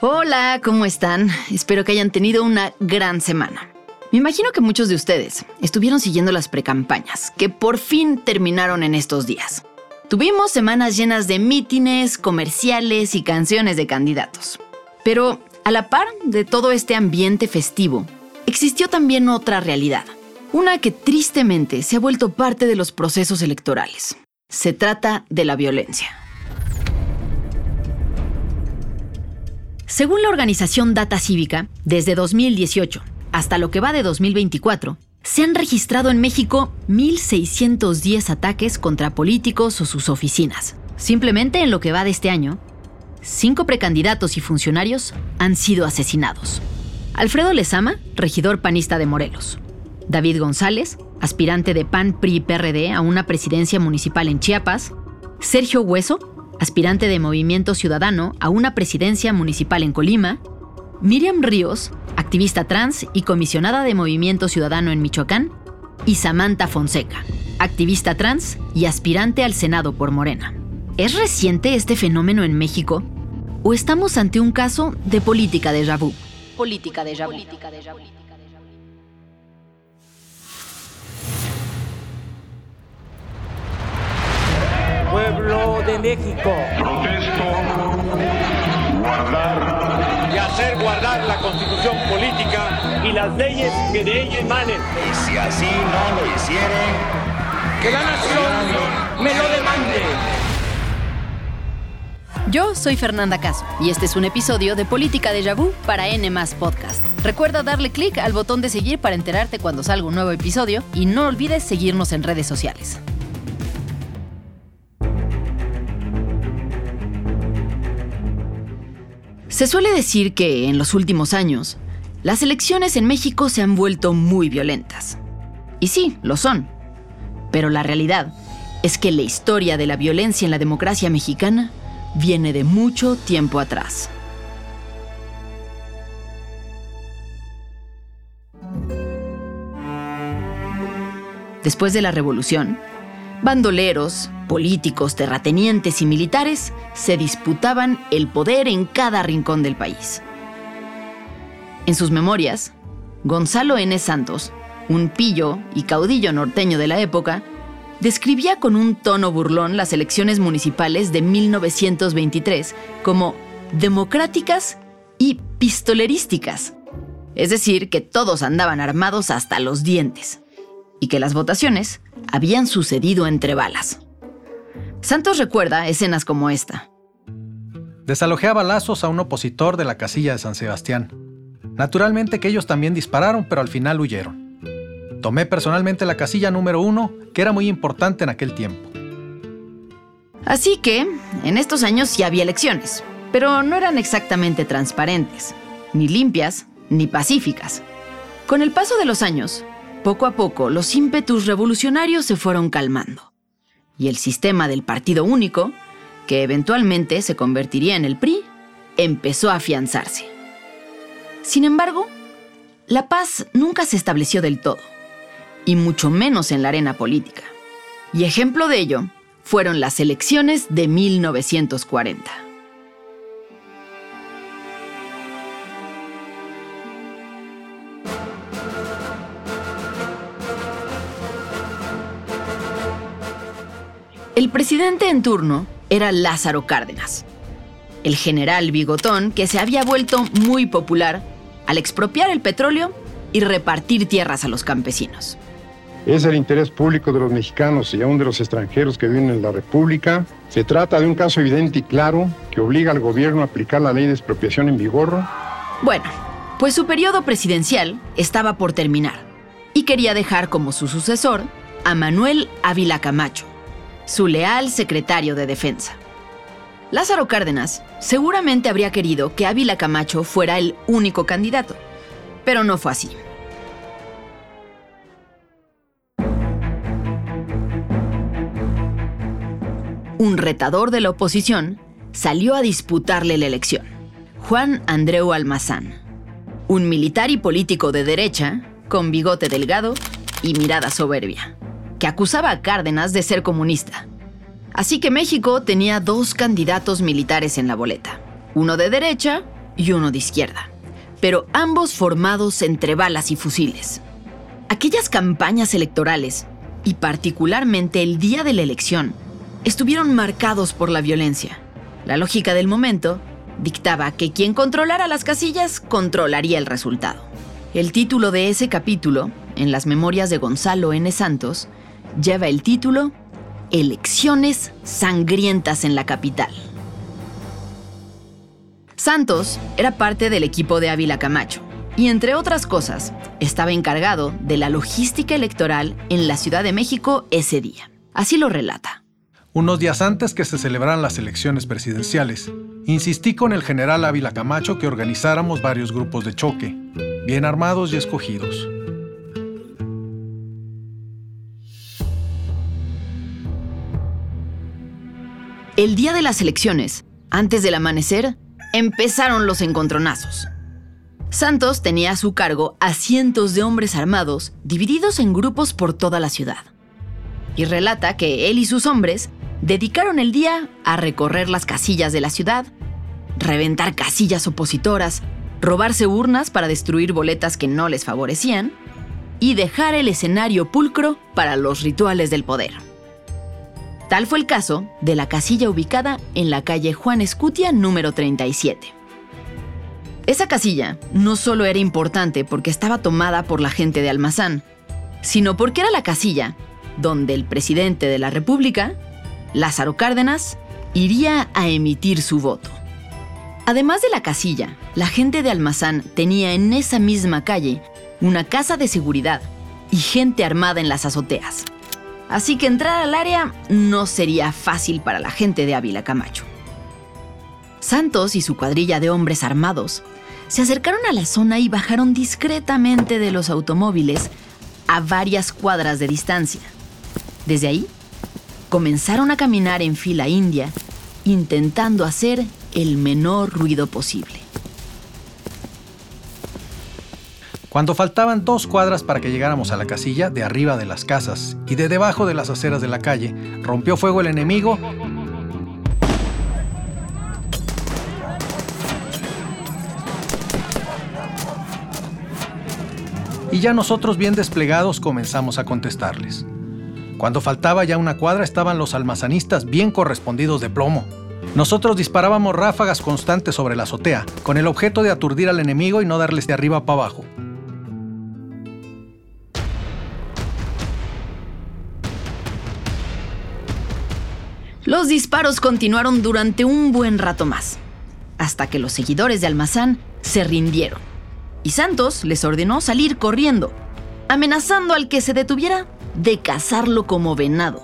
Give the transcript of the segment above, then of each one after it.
Hola, ¿cómo están? Espero que hayan tenido una gran semana. Me imagino que muchos de ustedes estuvieron siguiendo las precampañas, que por fin terminaron en estos días. Tuvimos semanas llenas de mítines, comerciales y canciones de candidatos. Pero a la par de todo este ambiente festivo, existió también otra realidad, una que tristemente se ha vuelto parte de los procesos electorales. Se trata de la violencia. Según la organización Data Cívica, desde 2018 hasta lo que va de 2024, se han registrado en México 1.610 ataques contra políticos o sus oficinas. Simplemente en lo que va de este año, cinco precandidatos y funcionarios han sido asesinados. Alfredo Lezama, regidor panista de Morelos. David González, aspirante de PAN PRI PRD a una presidencia municipal en Chiapas. Sergio Hueso, aspirante de Movimiento Ciudadano a una presidencia municipal en Colima. Miriam Ríos, activista trans y comisionada de Movimiento Ciudadano en Michoacán, y Samantha Fonseca, activista trans y aspirante al Senado por Morena. ¿Es reciente este fenómeno en México? ¿O estamos ante un caso de política de vu? Política de vu. Pueblo de México. Protesto guardar y hacer guardar la constitución política y las leyes que de ella emanen. Y si así no lo hicieren, que la nación me lo demande. Yo soy Fernanda Caso y este es un episodio de Política de Vu para N Podcast. Recuerda darle clic al botón de seguir para enterarte cuando salga un nuevo episodio y no olvides seguirnos en redes sociales. Se suele decir que en los últimos años, las elecciones en México se han vuelto muy violentas. Y sí, lo son. Pero la realidad es que la historia de la violencia en la democracia mexicana viene de mucho tiempo atrás. Después de la revolución, Bandoleros, políticos, terratenientes y militares se disputaban el poder en cada rincón del país. En sus memorias, Gonzalo N. Santos, un pillo y caudillo norteño de la época, describía con un tono burlón las elecciones municipales de 1923 como democráticas y pistolerísticas, es decir, que todos andaban armados hasta los dientes y que las votaciones habían sucedido entre balas. Santos recuerda escenas como esta. Desalojé a balazos a un opositor de la casilla de San Sebastián. Naturalmente que ellos también dispararon, pero al final huyeron. Tomé personalmente la casilla número uno, que era muy importante en aquel tiempo. Así que, en estos años sí había elecciones, pero no eran exactamente transparentes, ni limpias, ni pacíficas. Con el paso de los años, poco a poco, los ímpetus revolucionarios se fueron calmando. Y el sistema del partido único, que eventualmente se convertiría en el PRI, empezó a afianzarse. Sin embargo, la paz nunca se estableció del todo, y mucho menos en la arena política. Y ejemplo de ello fueron las elecciones de 1940. El presidente en turno era Lázaro Cárdenas, el general bigotón que se había vuelto muy popular al expropiar el petróleo y repartir tierras a los campesinos. Es el interés público de los mexicanos y aún de los extranjeros que viven en la República. Se trata de un caso evidente y claro que obliga al gobierno a aplicar la ley de expropiación en vigor. Bueno, pues su periodo presidencial estaba por terminar y quería dejar como su sucesor a Manuel Ávila Camacho, su leal secretario de defensa. Lázaro Cárdenas seguramente habría querido que Ávila Camacho fuera el único candidato, pero no fue así. Un retador de la oposición salió a disputarle la elección, Juan Andreu Almazán, un militar y político de derecha con bigote delgado y mirada soberbia que acusaba a Cárdenas de ser comunista. Así que México tenía dos candidatos militares en la boleta, uno de derecha y uno de izquierda, pero ambos formados entre balas y fusiles. Aquellas campañas electorales, y particularmente el día de la elección, estuvieron marcados por la violencia. La lógica del momento dictaba que quien controlara las casillas controlaría el resultado. El título de ese capítulo, en las memorias de Gonzalo N. Santos, lleva el título Elecciones sangrientas en la capital. Santos era parte del equipo de Ávila Camacho y, entre otras cosas, estaba encargado de la logística electoral en la Ciudad de México ese día. Así lo relata. Unos días antes que se celebraran las elecciones presidenciales, insistí con el general Ávila Camacho que organizáramos varios grupos de choque, bien armados y escogidos. El día de las elecciones, antes del amanecer, empezaron los encontronazos. Santos tenía a su cargo a cientos de hombres armados divididos en grupos por toda la ciudad. Y relata que él y sus hombres dedicaron el día a recorrer las casillas de la ciudad, reventar casillas opositoras, robarse urnas para destruir boletas que no les favorecían y dejar el escenario pulcro para los rituales del poder. Tal fue el caso de la casilla ubicada en la calle Juan Escutia número 37. Esa casilla no solo era importante porque estaba tomada por la gente de Almazán, sino porque era la casilla donde el presidente de la República Lázaro Cárdenas iría a emitir su voto. Además de la casilla, la gente de Almazán tenía en esa misma calle una casa de seguridad y gente armada en las azoteas. Así que entrar al área no sería fácil para la gente de Ávila Camacho. Santos y su cuadrilla de hombres armados se acercaron a la zona y bajaron discretamente de los automóviles a varias cuadras de distancia. Desde ahí comenzaron a caminar en fila india, intentando hacer el menor ruido posible. Cuando faltaban dos cuadras para que llegáramos a la casilla, de arriba de las casas y de debajo de las aceras de la calle, rompió fuego el enemigo y ya nosotros bien desplegados comenzamos a contestarles. Cuando faltaba ya una cuadra estaban los almazanistas bien correspondidos de plomo. Nosotros disparábamos ráfagas constantes sobre la azotea, con el objeto de aturdir al enemigo y no darles de arriba para abajo. Los disparos continuaron durante un buen rato más, hasta que los seguidores de Almazán se rindieron. Y Santos les ordenó salir corriendo, amenazando al que se detuviera de cazarlo como venado.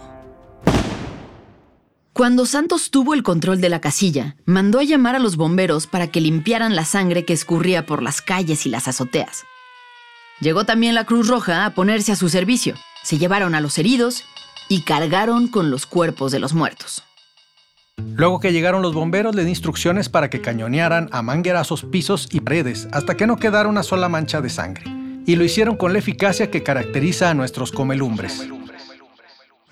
Cuando Santos tuvo el control de la casilla, mandó a llamar a los bomberos para que limpiaran la sangre que escurría por las calles y las azoteas. Llegó también la Cruz Roja a ponerse a su servicio. Se llevaron a los heridos y cargaron con los cuerpos de los muertos. Luego que llegaron los bomberos, le di instrucciones para que cañonearan a manguerazos pisos y paredes hasta que no quedara una sola mancha de sangre y lo hicieron con la eficacia que caracteriza a nuestros comelumbres.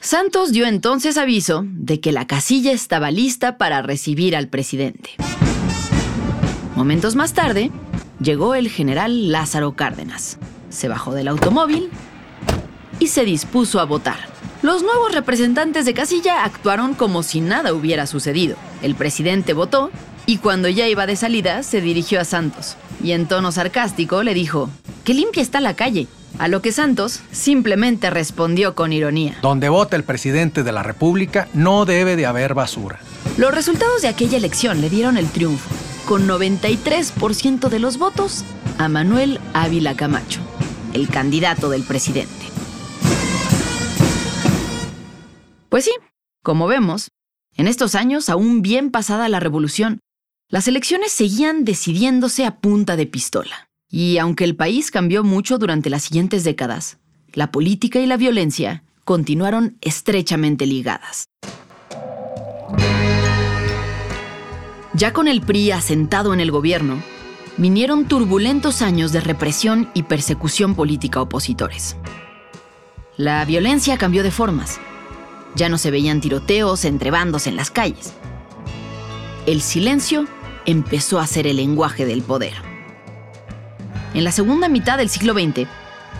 Santos dio entonces aviso de que la casilla estaba lista para recibir al presidente. Momentos más tarde, llegó el general Lázaro Cárdenas. Se bajó del automóvil y se dispuso a votar. Los nuevos representantes de casilla actuaron como si nada hubiera sucedido. El presidente votó y cuando ya iba de salida se dirigió a Santos y en tono sarcástico le dijo, ¡Qué limpia está la calle! A lo que Santos simplemente respondió con ironía. Donde vota el presidente de la República no debe de haber basura. Los resultados de aquella elección le dieron el triunfo, con 93% de los votos, a Manuel Ávila Camacho, el candidato del presidente. Pues sí, como vemos, en estos años, aún bien pasada la revolución, las elecciones seguían decidiéndose a punta de pistola. Y aunque el país cambió mucho durante las siguientes décadas, la política y la violencia continuaron estrechamente ligadas. Ya con el PRI asentado en el gobierno, vinieron turbulentos años de represión y persecución política a opositores. La violencia cambió de formas. Ya no se veían tiroteos entre bandos en las calles. El silencio empezó a ser el lenguaje del poder. En la segunda mitad del siglo XX,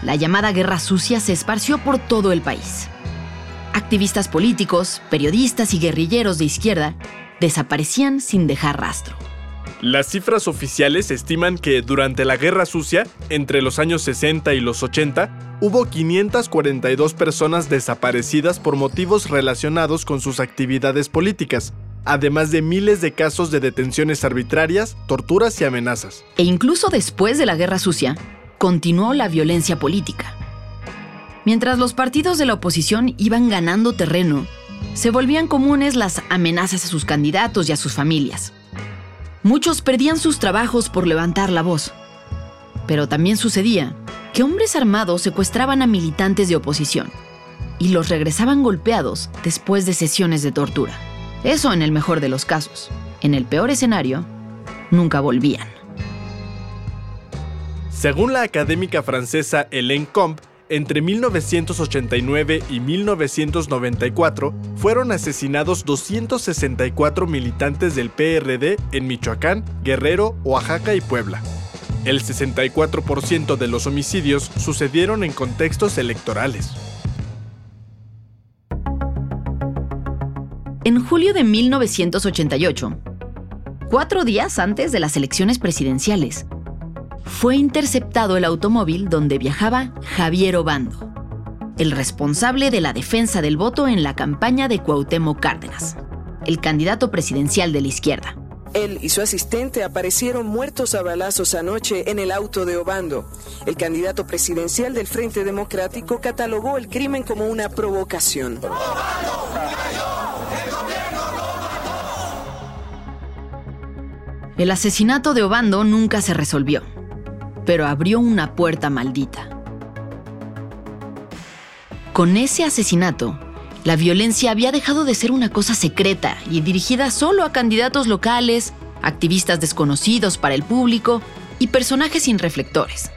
la llamada Guerra Sucia se esparció por todo el país. Activistas políticos, periodistas y guerrilleros de izquierda desaparecían sin dejar rastro. Las cifras oficiales estiman que durante la Guerra Sucia, entre los años 60 y los 80, hubo 542 personas desaparecidas por motivos relacionados con sus actividades políticas, además de miles de casos de detenciones arbitrarias, torturas y amenazas. E incluso después de la Guerra Sucia, continuó la violencia política. Mientras los partidos de la oposición iban ganando terreno, se volvían comunes las amenazas a sus candidatos y a sus familias. Muchos perdían sus trabajos por levantar la voz. Pero también sucedía que hombres armados secuestraban a militantes de oposición y los regresaban golpeados después de sesiones de tortura. Eso en el mejor de los casos. En el peor escenario, nunca volvían. Según la académica francesa Hélène Comp, entre 1989 y 1994 fueron asesinados 264 militantes del PRD en Michoacán, Guerrero, Oaxaca y Puebla. El 64% de los homicidios sucedieron en contextos electorales. En julio de 1988, cuatro días antes de las elecciones presidenciales, fue interceptado el automóvil donde viajaba Javier Obando, el responsable de la defensa del voto en la campaña de Cuauhtémoc Cárdenas, el candidato presidencial de la izquierda. Él y su asistente aparecieron muertos a balazos anoche en el auto de Obando. El candidato presidencial del Frente Democrático catalogó el crimen como una provocación. El asesinato de Obando nunca se resolvió pero abrió una puerta maldita. Con ese asesinato, la violencia había dejado de ser una cosa secreta y dirigida solo a candidatos locales, activistas desconocidos para el público y personajes sin reflectores.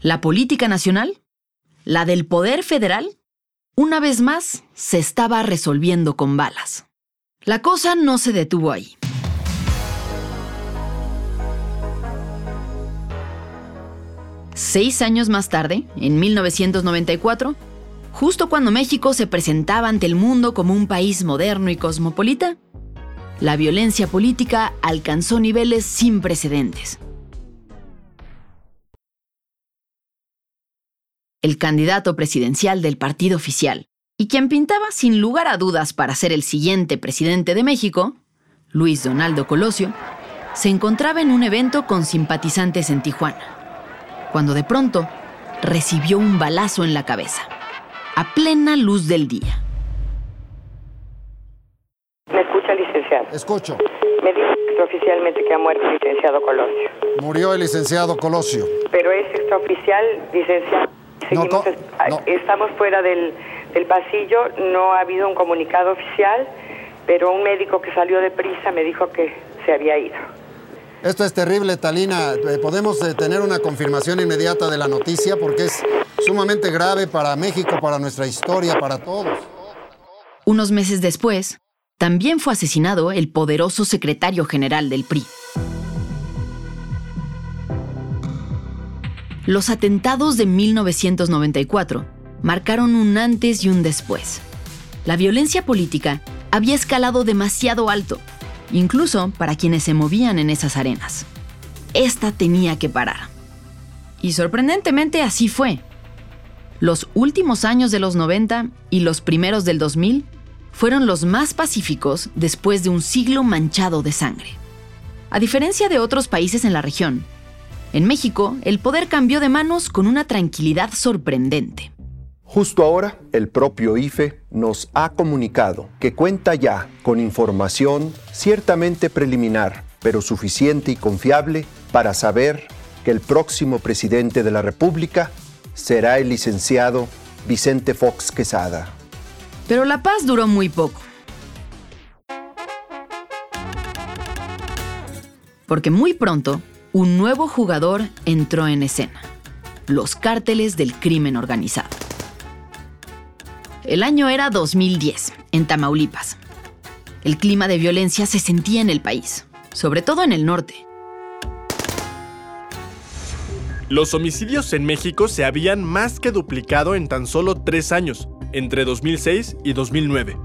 La política nacional, la del poder federal, una vez más se estaba resolviendo con balas. La cosa no se detuvo ahí. Seis años más tarde, en 1994, justo cuando México se presentaba ante el mundo como un país moderno y cosmopolita, la violencia política alcanzó niveles sin precedentes. El candidato presidencial del partido oficial, y quien pintaba sin lugar a dudas para ser el siguiente presidente de México, Luis Donaldo Colosio, se encontraba en un evento con simpatizantes en Tijuana cuando de pronto recibió un balazo en la cabeza, a plena luz del día. ¿Me escucha, licenciado? Escucho. Me dijo extraoficialmente que ha muerto el licenciado Colosio. Murió el licenciado Colosio. Pero es extraoficial, licenciado. Seguimos, Estamos fuera del, del pasillo, no ha habido un comunicado oficial, pero un médico que salió de prisa me dijo que se había ido. Esto es terrible, Talina. Eh, ¿Podemos eh, tener una confirmación inmediata de la noticia? Porque es sumamente grave para México, para nuestra historia, para todos. Unos meses después, también fue asesinado el poderoso secretario general del PRI. Los atentados de 1994 marcaron un antes y un después. La violencia política había escalado demasiado alto incluso para quienes se movían en esas arenas. Esta tenía que parar. Y sorprendentemente así fue. Los últimos años de los 90 y los primeros del 2000 fueron los más pacíficos después de un siglo manchado de sangre. A diferencia de otros países en la región, en México el poder cambió de manos con una tranquilidad sorprendente. Justo ahora, el propio IFE nos ha comunicado que cuenta ya con información ciertamente preliminar, pero suficiente y confiable para saber que el próximo presidente de la República será el licenciado Vicente Fox Quesada. Pero la paz duró muy poco. Porque muy pronto, un nuevo jugador entró en escena. Los cárteles del crimen organizado. El año era 2010, en Tamaulipas. El clima de violencia se sentía en el país, sobre todo en el norte. Los homicidios en México se habían más que duplicado en tan solo tres años, entre 2006 y 2009.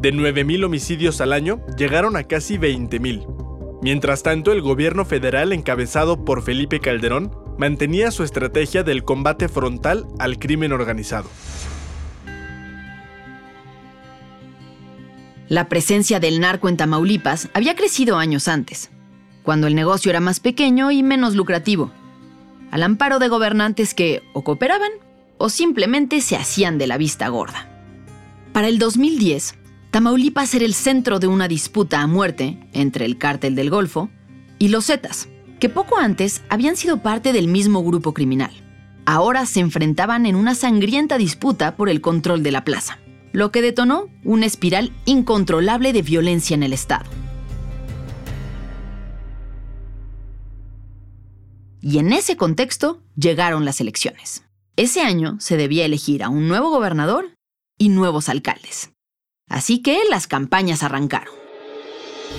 De 9.000 homicidios al año, llegaron a casi 20.000. Mientras tanto, el gobierno federal encabezado por Felipe Calderón mantenía su estrategia del combate frontal al crimen organizado. La presencia del narco en Tamaulipas había crecido años antes, cuando el negocio era más pequeño y menos lucrativo al amparo de gobernantes que o cooperaban o simplemente se hacían de la vista gorda. Para el 2010, Tamaulipas era el centro de una disputa a muerte entre el cártel del Golfo y los Zetas, que poco antes habían sido parte del mismo grupo criminal. Ahora se enfrentaban en una sangrienta disputa por el control de la plaza, lo que detonó una espiral incontrolable de violencia en el Estado. Y en ese contexto llegaron las elecciones. Ese año se debía elegir a un nuevo gobernador y nuevos alcaldes. Así que las campañas arrancaron.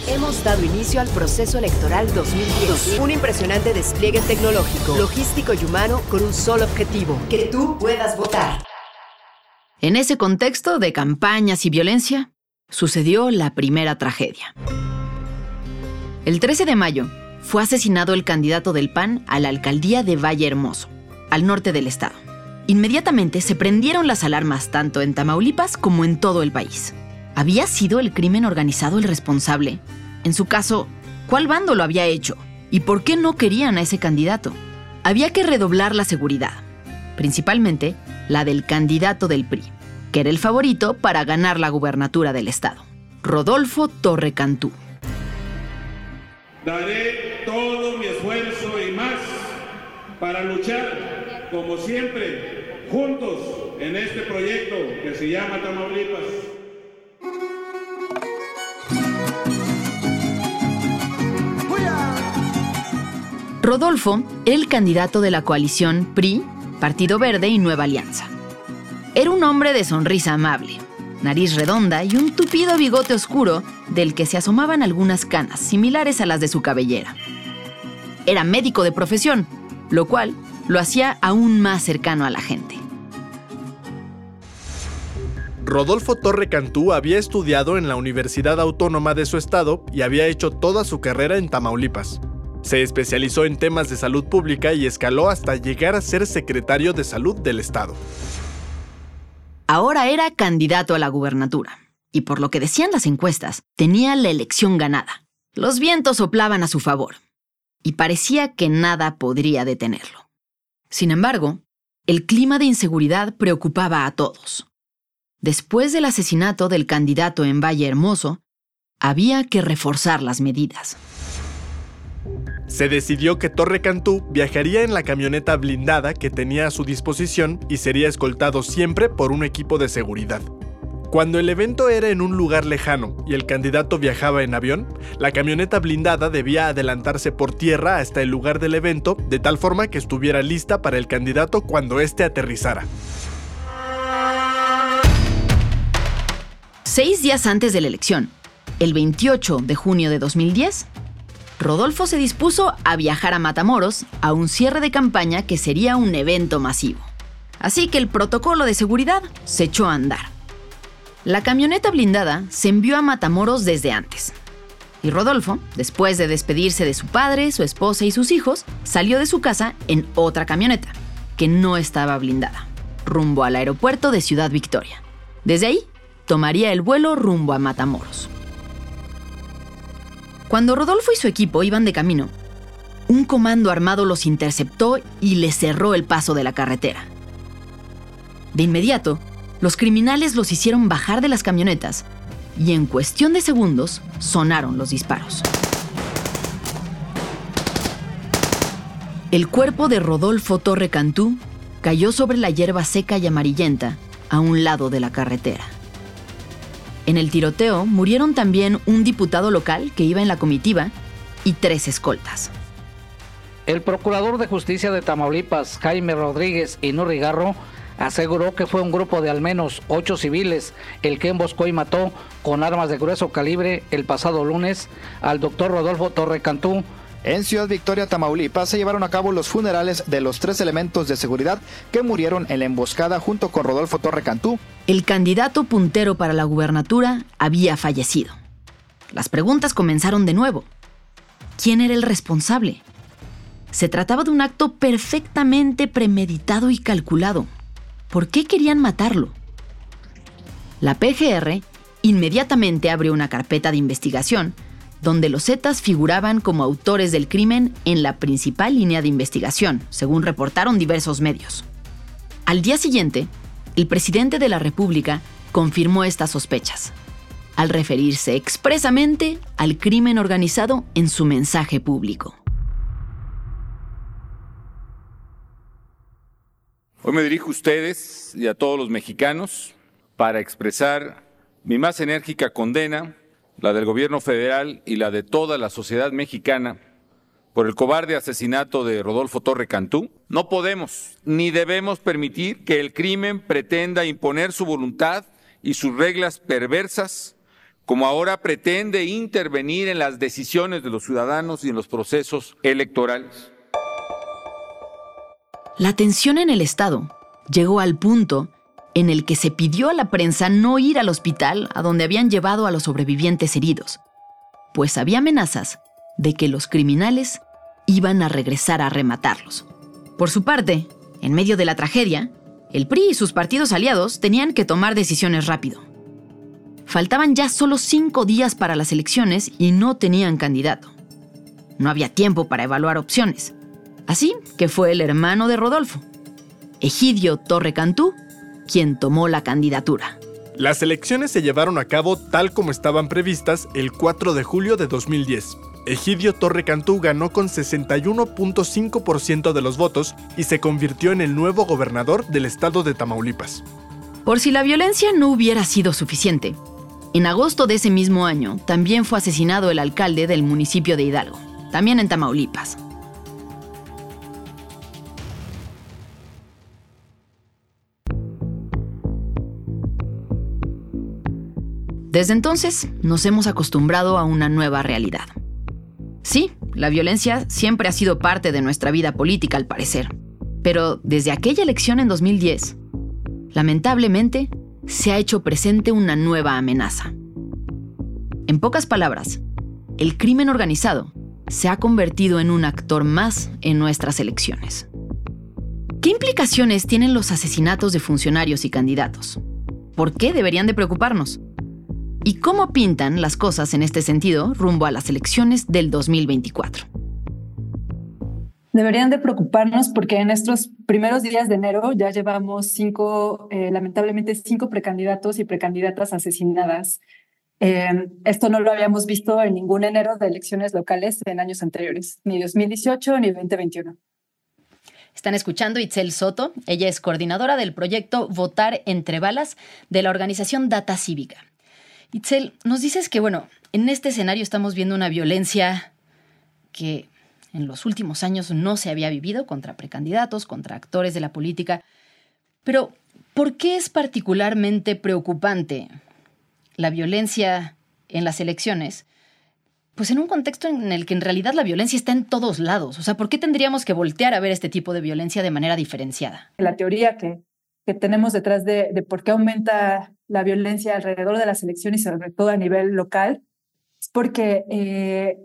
Hemos dado inicio al proceso electoral 2010. Un impresionante despliegue tecnológico, logístico y humano con un solo objetivo, que tú puedas votar. En ese contexto de campañas y violencia, sucedió la primera tragedia. El 13 de mayo, fue asesinado el candidato del PAN a la alcaldía de Valle Hermoso, al norte del estado. Inmediatamente se prendieron las alarmas tanto en Tamaulipas como en todo el país. ¿Había sido el crimen organizado el responsable? En su caso, ¿cuál bando lo había hecho? ¿Y por qué no querían a ese candidato? Había que redoblar la seguridad, principalmente la del candidato del PRI, que era el favorito para ganar la gubernatura del estado, Rodolfo Torre Cantú. Daré todo mi esfuerzo y más para luchar, como siempre, juntos en este proyecto que se llama Tamaulipas. Rodolfo, el candidato de la coalición PRI, Partido Verde y Nueva Alianza. Era un hombre de sonrisa amable, nariz redonda y un tupido bigote oscuro del que se asomaban algunas canas similares a las de su cabellera. Era médico de profesión, lo cual lo hacía aún más cercano a la gente. Rodolfo Torre Cantú había estudiado en la Universidad Autónoma de su estado y había hecho toda su carrera en Tamaulipas. Se especializó en temas de salud pública y escaló hasta llegar a ser secretario de salud del estado. Ahora era candidato a la gubernatura, y por lo que decían las encuestas, tenía la elección ganada. Los vientos soplaban a su favor, y parecía que nada podría detenerlo. Sin embargo, el clima de inseguridad preocupaba a todos. Después del asesinato del candidato en Valle Hermoso, había que reforzar las medidas se decidió que Torre Cantú viajaría en la camioneta blindada que tenía a su disposición y sería escoltado siempre por un equipo de seguridad. Cuando el evento era en un lugar lejano y el candidato viajaba en avión, la camioneta blindada debía adelantarse por tierra hasta el lugar del evento de tal forma que estuviera lista para el candidato cuando éste aterrizara. Seis días antes de la elección, el 28 de junio de 2010, Rodolfo se dispuso a viajar a Matamoros a un cierre de campaña que sería un evento masivo. Así que el protocolo de seguridad se echó a andar. La camioneta blindada se envió a Matamoros desde antes. Y Rodolfo, después de despedirse de su padre, su esposa y sus hijos, salió de su casa en otra camioneta, que no estaba blindada, rumbo al aeropuerto de Ciudad Victoria. Desde ahí, tomaría el vuelo rumbo a Matamoros. Cuando Rodolfo y su equipo iban de camino, un comando armado los interceptó y les cerró el paso de la carretera. De inmediato, los criminales los hicieron bajar de las camionetas y en cuestión de segundos sonaron los disparos. El cuerpo de Rodolfo Torre Cantú cayó sobre la hierba seca y amarillenta a un lado de la carretera. En el tiroteo murieron también un diputado local que iba en la comitiva y tres escoltas. El procurador de justicia de Tamaulipas, Jaime Rodríguez Inurrigarro, aseguró que fue un grupo de al menos ocho civiles el que emboscó y mató con armas de grueso calibre el pasado lunes al doctor Rodolfo Torre Cantú. En Ciudad Victoria, Tamaulipas, se llevaron a cabo los funerales de los tres elementos de seguridad que murieron en la emboscada junto con Rodolfo Torre Cantú. El candidato puntero para la gubernatura había fallecido. Las preguntas comenzaron de nuevo. ¿Quién era el responsable? Se trataba de un acto perfectamente premeditado y calculado. ¿Por qué querían matarlo? La PGR inmediatamente abrió una carpeta de investigación donde los Zetas figuraban como autores del crimen en la principal línea de investigación, según reportaron diversos medios. Al día siguiente, el presidente de la República confirmó estas sospechas, al referirse expresamente al crimen organizado en su mensaje público. Hoy me dirijo a ustedes y a todos los mexicanos para expresar mi más enérgica condena, la del gobierno federal y la de toda la sociedad mexicana, por el cobarde asesinato de Rodolfo Torre Cantú. No podemos ni debemos permitir que el crimen pretenda imponer su voluntad y sus reglas perversas, como ahora pretende intervenir en las decisiones de los ciudadanos y en los procesos electorales. La tensión en el Estado llegó al punto en el que se pidió a la prensa no ir al hospital a donde habían llevado a los sobrevivientes heridos, pues había amenazas de que los criminales iban a regresar a rematarlos. Por su parte, en medio de la tragedia, el PRI y sus partidos aliados tenían que tomar decisiones rápido. Faltaban ya solo cinco días para las elecciones y no tenían candidato. No había tiempo para evaluar opciones. Así que fue el hermano de Rodolfo, Egidio Torre Cantú, quien tomó la candidatura. Las elecciones se llevaron a cabo tal como estaban previstas el 4 de julio de 2010. Egidio Torre Cantú ganó con 61.5% de los votos y se convirtió en el nuevo gobernador del estado de Tamaulipas. Por si la violencia no hubiera sido suficiente, en agosto de ese mismo año también fue asesinado el alcalde del municipio de Hidalgo, también en Tamaulipas, Desde entonces nos hemos acostumbrado a una nueva realidad. Sí, la violencia siempre ha sido parte de nuestra vida política al parecer, pero desde aquella elección en 2010, lamentablemente, se ha hecho presente una nueva amenaza. En pocas palabras, el crimen organizado se ha convertido en un actor más en nuestras elecciones. ¿Qué implicaciones tienen los asesinatos de funcionarios y candidatos? ¿Por qué deberían de preocuparnos? ¿Y cómo pintan las cosas en este sentido rumbo a las elecciones del 2024? Deberían de preocuparnos porque en estos primeros días de enero ya llevamos cinco, eh, lamentablemente cinco precandidatos y precandidatas asesinadas. Eh, esto no lo habíamos visto en ningún enero de elecciones locales en años anteriores, ni 2018 ni 2021. Están escuchando Itzel Soto. Ella es coordinadora del proyecto Votar entre Balas de la organización Data Cívica. Itzel, nos dices que, bueno, en este escenario estamos viendo una violencia que en los últimos años no se había vivido contra precandidatos, contra actores de la política. Pero, ¿por qué es particularmente preocupante la violencia en las elecciones? Pues en un contexto en el que en realidad la violencia está en todos lados. O sea, ¿por qué tendríamos que voltear a ver este tipo de violencia de manera diferenciada? La teoría que, que tenemos detrás de, de por qué aumenta la violencia alrededor de las elecciones y sobre todo a nivel local, es porque eh,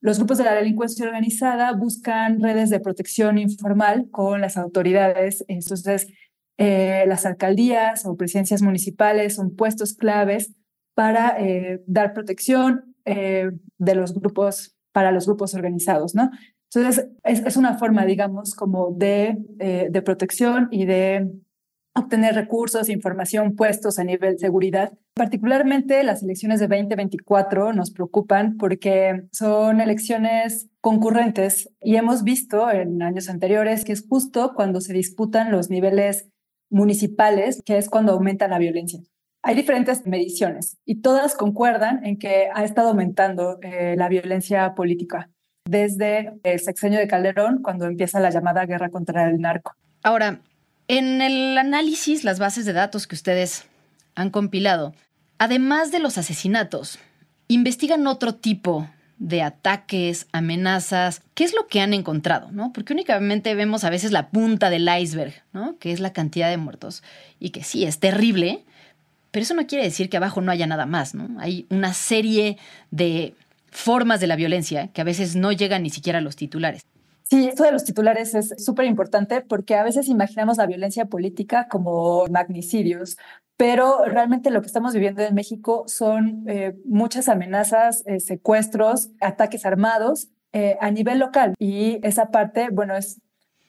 los grupos de la delincuencia organizada buscan redes de protección informal con las autoridades. Entonces, eh, las alcaldías o presidencias municipales son puestos claves para eh, dar protección de los grupos para los grupos organizados, ¿no? Entonces, es, es una forma, digamos, como de, de protección y de obtener recursos, información, puestos a nivel seguridad. Particularmente las elecciones de 2024 nos preocupan porque son elecciones concurrentes y hemos visto en años anteriores que es justo cuando se disputan los niveles municipales, que es cuando aumenta la violencia. Hay diferentes mediciones y todas concuerdan en que ha estado aumentando eh, la violencia política desde el sexenio de Calderón, cuando empieza la llamada guerra contra el narco. Ahora, En el análisis, las bases de datos que ustedes han compilado, además de los asesinatos, investigan otro tipo de ataques, amenazas, ¿qué es lo que han encontrado? ¿no? Porque únicamente vemos a veces la punta del iceberg, ¿no? que es la cantidad de muertos, y que sí, es terrible, pero eso no quiere decir que abajo no haya nada más. ¿no? Hay una serie de formas de la violencia que a veces no llegan ni siquiera a los titulares. Sí, esto de los titulares es súper importante porque a veces imaginamos la violencia política como magnicidios, pero realmente lo que estamos viviendo en México son eh, muchas amenazas, eh, secuestros, ataques armados eh, a nivel local. Y esa parte, bueno, es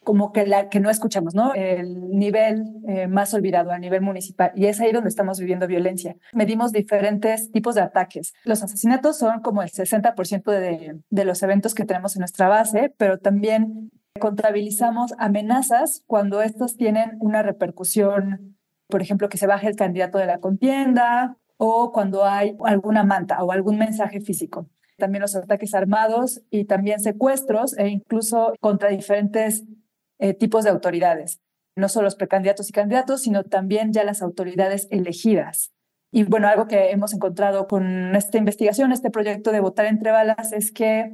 como que la que no escuchamos, ¿no? El nivel más olvidado a nivel municipal. Y es ahí donde estamos viviendo violencia. Medimos diferentes tipos de ataques. Los asesinatos son como el 60% de, de los eventos que tenemos en nuestra base, pero también contabilizamos amenazas cuando estos tienen una repercusión por ejemplo, que se baje el candidato de la contienda o cuando hay alguna manta o algún mensaje físico. También los ataques armados y también secuestros e incluso contra diferentes eh, tipos de autoridades. No solo los precandidatos y candidatos, sino también ya las autoridades elegidas. Y bueno, algo que hemos encontrado con esta investigación, este proyecto de votar entre balas, es que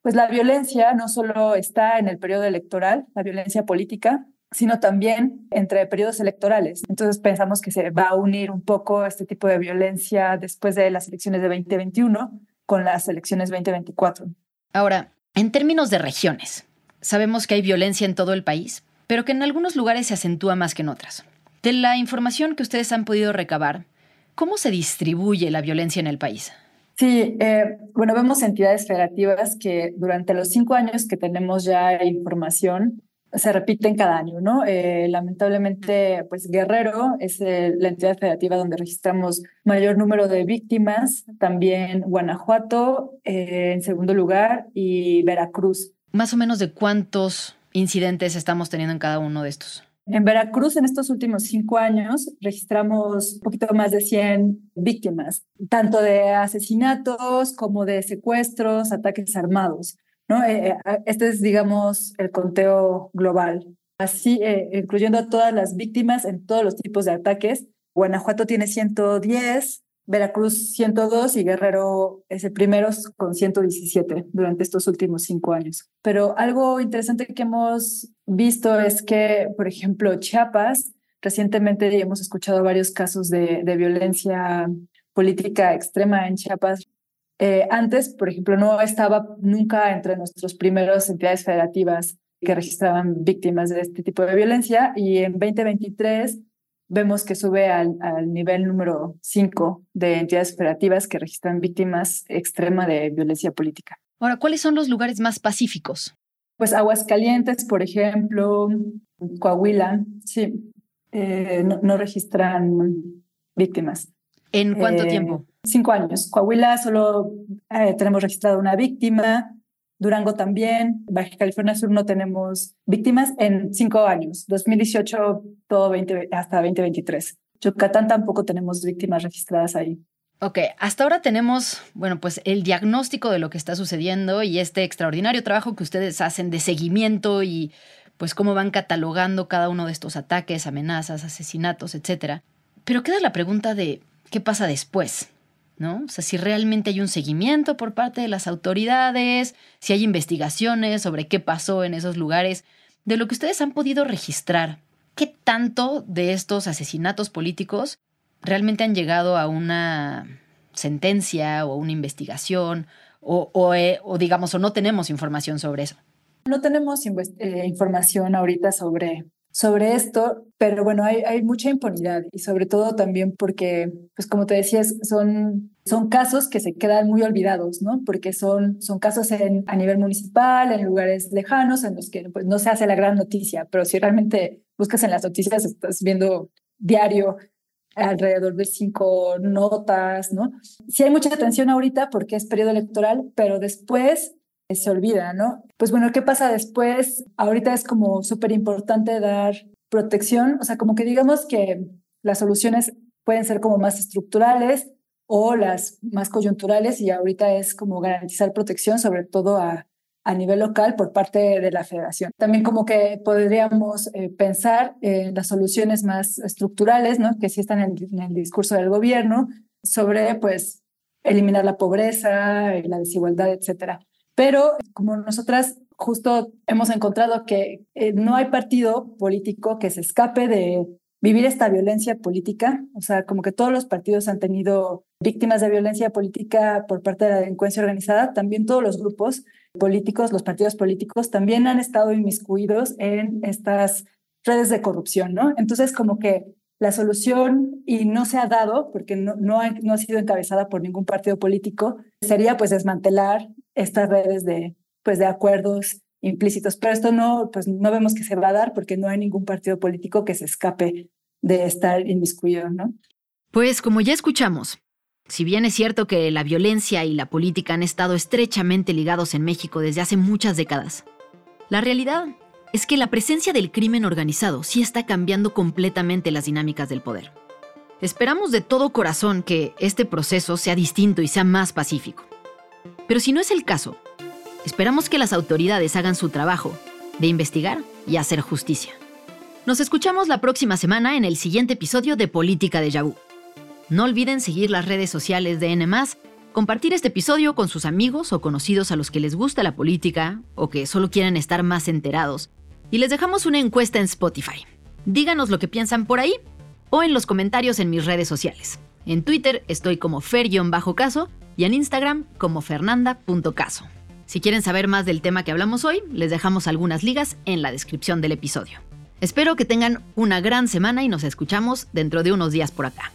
pues la violencia no solo está en el periodo electoral, la violencia política, sino también entre periodos electorales. Entonces pensamos que se va a unir un poco este tipo de violencia después de las elecciones de 2021 con las elecciones 2024. Ahora, en términos de regiones, sabemos que hay violencia en todo el país, pero que en algunos lugares se acentúa más que en otras. De la información que ustedes han podido recabar, ¿cómo se distribuye la violencia en el país? Sí, eh, bueno, vemos entidades federativas que durante los cinco años que tenemos ya información, se repiten cada año, ¿no? Eh, lamentablemente, pues Guerrero es la entidad federativa donde registramos mayor número de víctimas, también Guanajuato eh, en segundo lugar y Veracruz. Más o menos de cuántos incidentes estamos teniendo en cada uno de estos. En Veracruz, en estos últimos cinco años, registramos un poquito más de 100 víctimas, tanto de asesinatos como de secuestros, ataques armados. ¿no? Eh, eh, este es, digamos, el conteo global. Así, eh, incluyendo a todas las víctimas en todos los tipos de ataques. Guanajuato tiene 110, Veracruz 102 y Guerrero es el primero con 117 durante estos últimos cinco años. Pero algo interesante que hemos visto es que, por ejemplo, Chiapas, recientemente hemos escuchado varios casos de, violencia política extrema en Chiapas. Eh, antes, por ejemplo, no estaba nunca entre nuestras primeras entidades federativas que registraban víctimas de este tipo de violencia y en 2023 vemos que sube al, nivel número 5 de entidades federativas que registran víctimas extrema de violencia política. Ahora, ¿cuáles son los lugares más pacíficos? Pues Aguascalientes, por ejemplo, Coahuila, sí, eh, no, registran víctimas. ¿En cuánto eh, tiempo? cinco años. Coahuila solo eh, tenemos registrado una víctima, Durango también, Baja California Sur no tenemos víctimas en cinco años, 2018 todo 20, hasta 2023. Yucatán tampoco tenemos víctimas registradas ahí. Ok, hasta ahora tenemos, bueno, pues el diagnóstico de lo que está sucediendo y este extraordinario trabajo que ustedes hacen de seguimiento y pues cómo van catalogando cada uno de estos ataques, amenazas, asesinatos, etcétera. Pero queda la pregunta de qué pasa después. ¿No? O sea, si realmente hay un seguimiento por parte de las autoridades, si hay investigaciones sobre qué pasó en esos lugares, de lo que ustedes han podido registrar, ¿qué tanto de estos asesinatos políticos realmente han llegado a una sentencia o una investigación o, eh, digamos, o no tenemos información sobre eso? No tenemos eh, información ahorita sobre sobre esto, pero bueno, hay, mucha impunidad y sobre todo también porque, pues como te decías, son, son casos que se quedan muy olvidados, ¿no? Porque son, son casos en, a nivel municipal, en lugares lejanos, en los que pues, no se hace la gran noticia, pero si realmente buscas en las noticias, estás viendo diario alrededor de cinco notas, ¿no? Sí hay mucha atención ahorita porque es periodo electoral, pero después se olvida, ¿no? Pues bueno, ¿qué pasa después? Ahorita es como súper importante dar protección, o sea, como que digamos que las soluciones pueden ser como más estructurales o las más coyunturales y ahorita es como garantizar protección sobre todo a, a nivel local por parte de la federación. También como que podríamos eh, pensar en las soluciones más estructurales, ¿no? que sí están en, el discurso del gobierno, sobre pues eliminar la pobreza, la desigualdad, etcétera. Pero como nosotras justo hemos encontrado que eh, no hay partido político que se escape de vivir esta violencia política, o sea, como que todos los partidos han tenido víctimas de violencia política por parte de la delincuencia organizada, también todos los grupos políticos, los partidos políticos también han estado inmiscuidos en estas redes de corrupción, ¿no? Entonces, como que la solución, y no se ha dado, porque no, no, ha, no ha sido encabezada por ningún partido político, sería pues desmantelar estas redes de, pues, de acuerdos implícitos. Pero esto no, pues, no vemos que se va a dar porque no hay ningún partido político que se escape de estar inmiscuido, ¿no? Pues como ya escuchamos, si bien es cierto que la violencia y la política han estado estrechamente ligados en México desde hace muchas décadas, la realidad es que la presencia del crimen organizado sí está cambiando completamente las dinámicas del poder. Esperamos de todo corazón que este proceso sea distinto y sea más pacífico. Pero si no es el caso, esperamos que las autoridades hagan su trabajo de investigar y hacer justicia. Nos escuchamos la próxima semana en el siguiente episodio de Política de Yahoo. No olviden seguir las redes sociales de N+, compartir este episodio con sus amigos o conocidos a los que les gusta la política o que solo quieren estar más enterados y les dejamos una encuesta en Spotify. Díganos lo que piensan por ahí o en los comentarios en mis redes sociales. En Twitter estoy como fer-caso y en Instagram como fernanda.caso. Si quieren saber más del tema que hablamos hoy, les dejamos algunas ligas en la descripción del episodio. Espero que tengan una gran semana y nos escuchamos dentro de unos días por acá.